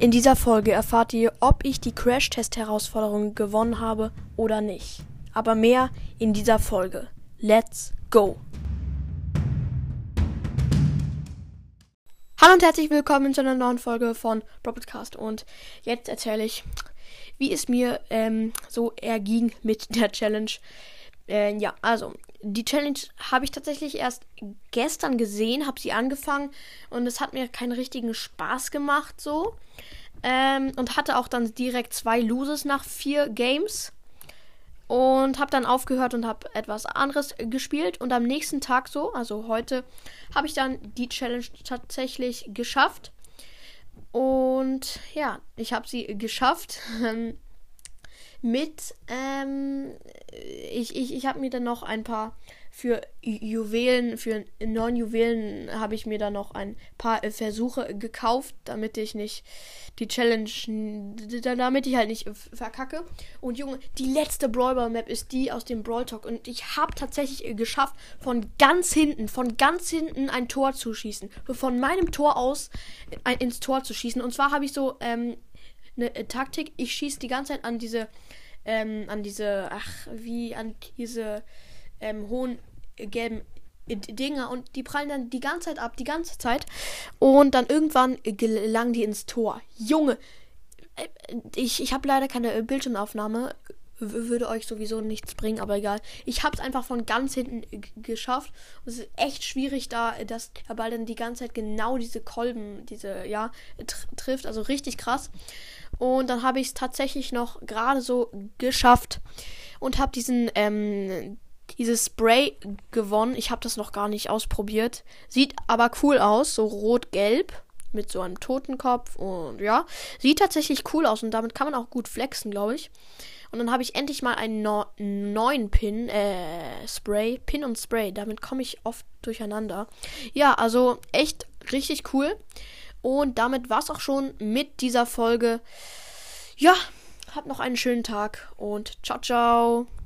In dieser Folge erfahrt ihr, ob ich die Crash-Test-Herausforderung gewonnen habe oder nicht. Aber mehr in dieser Folge. Let's go! Hallo und herzlich willkommen zu einer neuen Folge von Broadcast und jetzt erzähle ich, wie es mir ähm, so erging mit der Challenge. Äh, ja, also die Challenge habe ich tatsächlich erst gestern gesehen, habe sie angefangen und es hat mir keinen richtigen Spaß gemacht so. Ähm, und hatte auch dann direkt zwei Loses nach vier Games. Und habe dann aufgehört und habe etwas anderes gespielt. Und am nächsten Tag so, also heute, habe ich dann die Challenge tatsächlich geschafft. Und ja, ich habe sie geschafft. mit, ähm, ich, ich, ich habe mir dann noch ein paar für Juwelen, für neun Juwelen habe ich mir dann noch ein paar Versuche gekauft, damit ich nicht die Challenge, damit ich halt nicht verkacke. Und Junge, die letzte Brawler Map ist die aus dem Brawl Talk und ich habe tatsächlich geschafft, von ganz hinten, von ganz hinten ein Tor zu schießen. Von meinem Tor aus ein, ins Tor zu schießen. Und zwar habe ich so ähm, eine Taktik, ich schieße die ganze Zeit an diese, ähm, an diese, ach, wie an diese ähm, hohen äh, gelben äh, Dinger und die prallen dann die ganze Zeit ab, die ganze Zeit. Und dann irgendwann gelangen die ins Tor. Junge, äh, ich, ich habe leider keine Bildschirmaufnahme. Würde euch sowieso nichts bringen, aber egal. Ich habe es einfach von ganz hinten geschafft. Es ist echt schwierig, da dass der Ball dann die ganze Zeit genau diese Kolben, diese, ja, tr trifft. Also richtig krass. Und dann habe ich es tatsächlich noch gerade so geschafft und habe diesen, ähm, dieses Spray gewonnen. Ich habe das noch gar nicht ausprobiert. Sieht aber cool aus, so rot-gelb mit so einem Totenkopf und ja, sieht tatsächlich cool aus und damit kann man auch gut flexen, glaube ich. Und dann habe ich endlich mal einen no neuen Pin, äh, Spray, Pin und Spray. Damit komme ich oft durcheinander. Ja, also echt richtig cool. Und damit war es auch schon mit dieser Folge. Ja, habt noch einen schönen Tag und ciao, ciao.